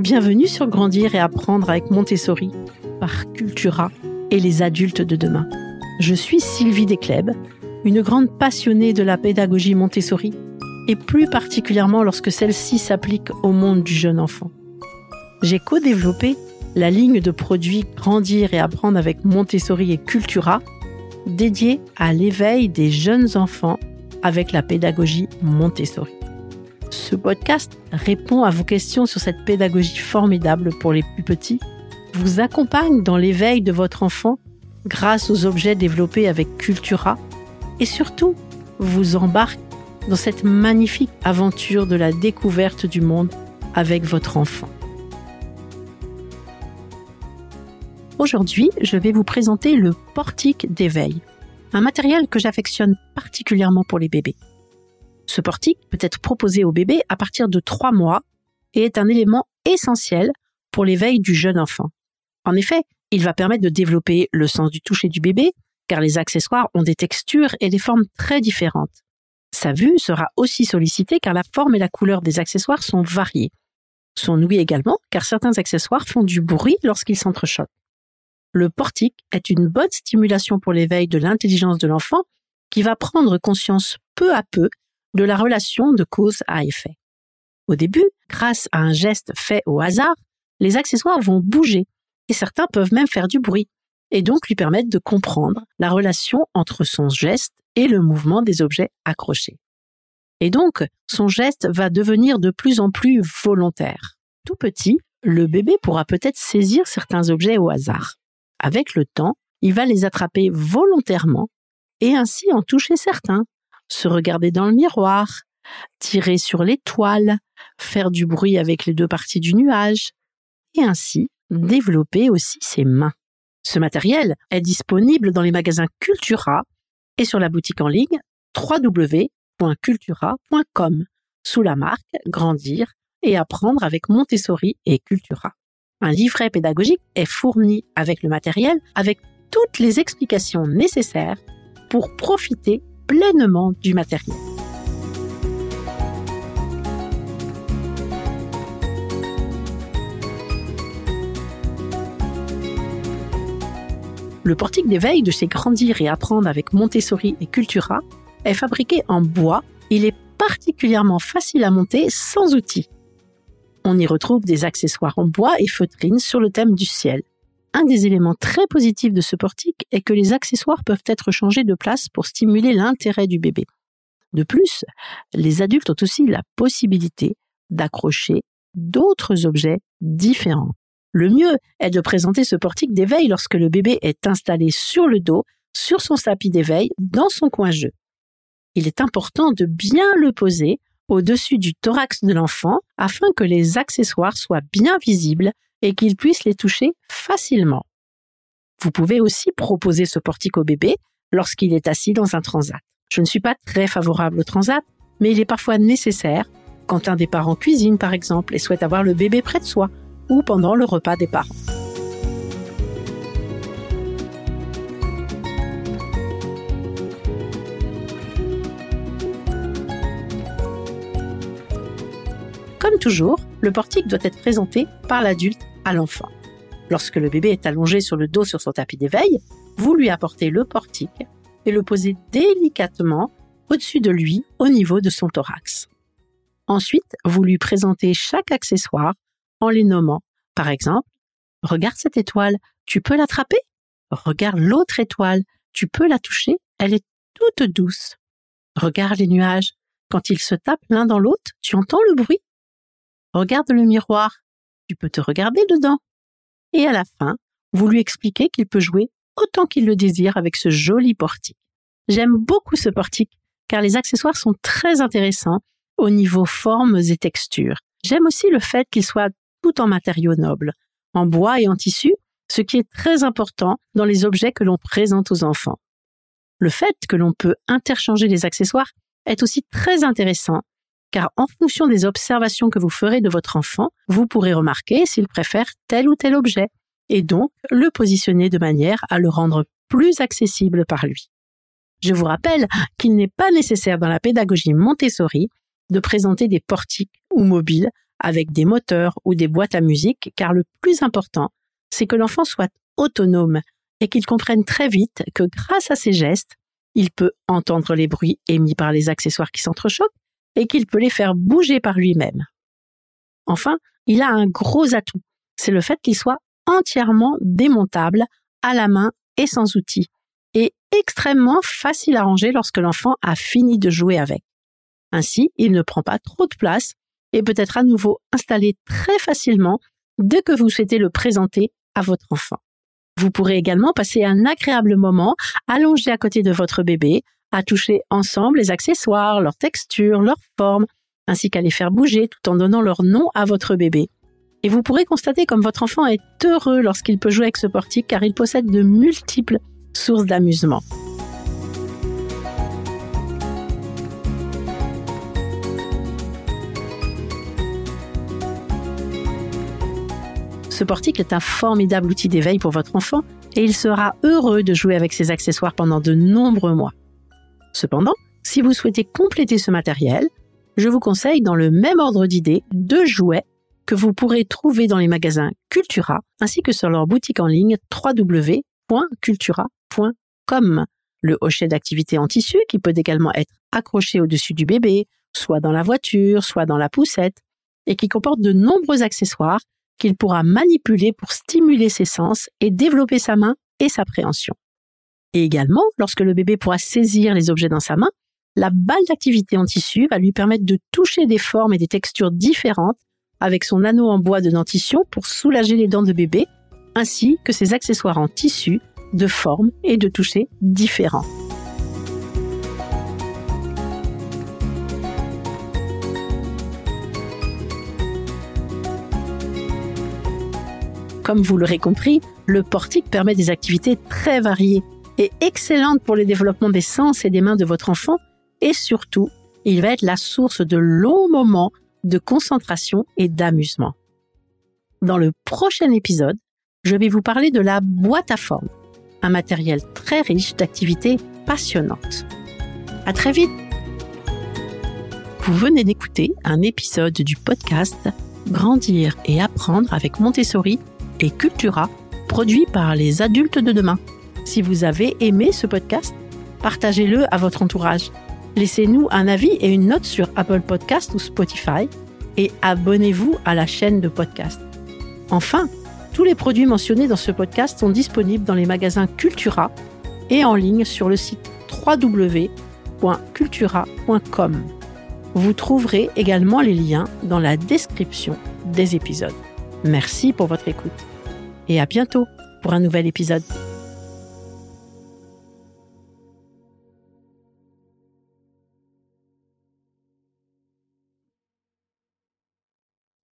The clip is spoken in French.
Bienvenue sur Grandir et apprendre avec Montessori par Cultura et les adultes de demain. Je suis Sylvie Descleb, une grande passionnée de la pédagogie Montessori et plus particulièrement lorsque celle-ci s'applique au monde du jeune enfant. J'ai co-développé la ligne de produits Grandir et apprendre avec Montessori et Cultura dédiée à l'éveil des jeunes enfants avec la pédagogie Montessori. Ce podcast répond à vos questions sur cette pédagogie formidable pour les plus petits, vous accompagne dans l'éveil de votre enfant grâce aux objets développés avec Cultura et surtout vous embarque dans cette magnifique aventure de la découverte du monde avec votre enfant. Aujourd'hui, je vais vous présenter le portique d'éveil, un matériel que j'affectionne particulièrement pour les bébés. Ce portique peut être proposé au bébé à partir de trois mois et est un élément essentiel pour l'éveil du jeune enfant. En effet, il va permettre de développer le sens du toucher du bébé, car les accessoires ont des textures et des formes très différentes. Sa vue sera aussi sollicitée car la forme et la couleur des accessoires sont variées. Son ouïe également, car certains accessoires font du bruit lorsqu'ils s'entrechoquent. Le portique est une bonne stimulation pour l'éveil de l'intelligence de l'enfant qui va prendre conscience peu à peu de la relation de cause à effet. Au début, grâce à un geste fait au hasard, les accessoires vont bouger et certains peuvent même faire du bruit et donc lui permettre de comprendre la relation entre son geste et le mouvement des objets accrochés. Et donc, son geste va devenir de plus en plus volontaire. Tout petit, le bébé pourra peut-être saisir certains objets au hasard. Avec le temps, il va les attraper volontairement et ainsi en toucher certains, se regarder dans le miroir, tirer sur les toiles, faire du bruit avec les deux parties du nuage, et ainsi développer aussi ses mains. Ce matériel est disponible dans les magasins Cultura et sur la boutique en ligne www.cultura.com sous la marque Grandir et apprendre avec Montessori et Cultura. Un livret pédagogique est fourni avec le matériel avec toutes les explications nécessaires pour profiter pleinement du matériel. Le portique d'éveil de chez Grandir et Apprendre avec Montessori et Cultura est fabriqué en bois. Il est particulièrement facile à monter sans outils. On y retrouve des accessoires en bois et feutrines sur le thème du ciel. Un des éléments très positifs de ce portique est que les accessoires peuvent être changés de place pour stimuler l'intérêt du bébé. De plus, les adultes ont aussi la possibilité d'accrocher d'autres objets différents. Le mieux est de présenter ce portique d'éveil lorsque le bébé est installé sur le dos, sur son tapis d'éveil, dans son coin jeu. Il est important de bien le poser au-dessus du thorax de l'enfant afin que les accessoires soient bien visibles et qu'il puisse les toucher facilement. Vous pouvez aussi proposer ce portique au bébé lorsqu'il est assis dans un transat. Je ne suis pas très favorable au transat, mais il est parfois nécessaire quand un des parents cuisine par exemple et souhaite avoir le bébé près de soi ou pendant le repas des parents. Comme toujours, le portique doit être présenté par l'adulte à l'enfant. Lorsque le bébé est allongé sur le dos sur son tapis d'éveil, vous lui apportez le portique et le posez délicatement au-dessus de lui au niveau de son thorax. Ensuite, vous lui présentez chaque accessoire en les nommant. Par exemple, regarde cette étoile, tu peux l'attraper Regarde l'autre étoile, tu peux la toucher, elle est toute douce. Regarde les nuages, quand ils se tapent l'un dans l'autre, tu entends le bruit Regarde le miroir, tu peux te regarder dedans. Et à la fin, vous lui expliquez qu'il peut jouer autant qu'il le désire avec ce joli portique. J'aime beaucoup ce portique car les accessoires sont très intéressants au niveau formes et textures. J'aime aussi le fait qu'il soit tout en matériaux nobles, en bois et en tissu, ce qui est très important dans les objets que l'on présente aux enfants. Le fait que l'on peut interchanger les accessoires est aussi très intéressant car en fonction des observations que vous ferez de votre enfant, vous pourrez remarquer s'il préfère tel ou tel objet, et donc le positionner de manière à le rendre plus accessible par lui. Je vous rappelle qu'il n'est pas nécessaire dans la pédagogie Montessori de présenter des portiques ou mobiles avec des moteurs ou des boîtes à musique, car le plus important, c'est que l'enfant soit autonome et qu'il comprenne très vite que grâce à ses gestes, il peut entendre les bruits émis par les accessoires qui s'entrechoquent et qu'il peut les faire bouger par lui-même. Enfin, il a un gros atout, c'est le fait qu'il soit entièrement démontable, à la main et sans outils, et extrêmement facile à ranger lorsque l'enfant a fini de jouer avec. Ainsi, il ne prend pas trop de place et peut être à nouveau installé très facilement dès que vous souhaitez le présenter à votre enfant. Vous pourrez également passer un agréable moment allongé à côté de votre bébé, à toucher ensemble les accessoires, leur texture, leur forme, ainsi qu'à les faire bouger tout en donnant leur nom à votre bébé. Et vous pourrez constater comme votre enfant est heureux lorsqu'il peut jouer avec ce portique car il possède de multiples sources d'amusement. Ce portique est un formidable outil d'éveil pour votre enfant et il sera heureux de jouer avec ses accessoires pendant de nombreux mois. Cependant, si vous souhaitez compléter ce matériel, je vous conseille dans le même ordre d'idées deux jouets que vous pourrez trouver dans les magasins Cultura ainsi que sur leur boutique en ligne www.cultura.com. Le hochet d'activité en tissu qui peut également être accroché au-dessus du bébé, soit dans la voiture, soit dans la poussette, et qui comporte de nombreux accessoires qu'il pourra manipuler pour stimuler ses sens et développer sa main et sa préhension. Et également, lorsque le bébé pourra saisir les objets dans sa main, la balle d'activité en tissu va lui permettre de toucher des formes et des textures différentes avec son anneau en bois de dentition pour soulager les dents de bébé, ainsi que ses accessoires en tissu de formes et de toucher différents. Comme vous l'aurez compris, le portique permet des activités très variées et excellentes pour le développement des sens et des mains de votre enfant et surtout, il va être la source de longs moments de concentration et d'amusement. Dans le prochain épisode, je vais vous parler de la boîte à forme, un matériel très riche d'activités passionnantes. À très vite! Vous venez d'écouter un épisode du podcast Grandir et apprendre avec Montessori et Cultura, produit par les adultes de demain. Si vous avez aimé ce podcast, partagez-le à votre entourage. Laissez-nous un avis et une note sur Apple Podcast ou Spotify et abonnez-vous à la chaîne de podcast. Enfin, tous les produits mentionnés dans ce podcast sont disponibles dans les magasins Cultura et en ligne sur le site www.cultura.com. Vous trouverez également les liens dans la description des épisodes. Merci pour votre écoute et à bientôt pour un nouvel épisode.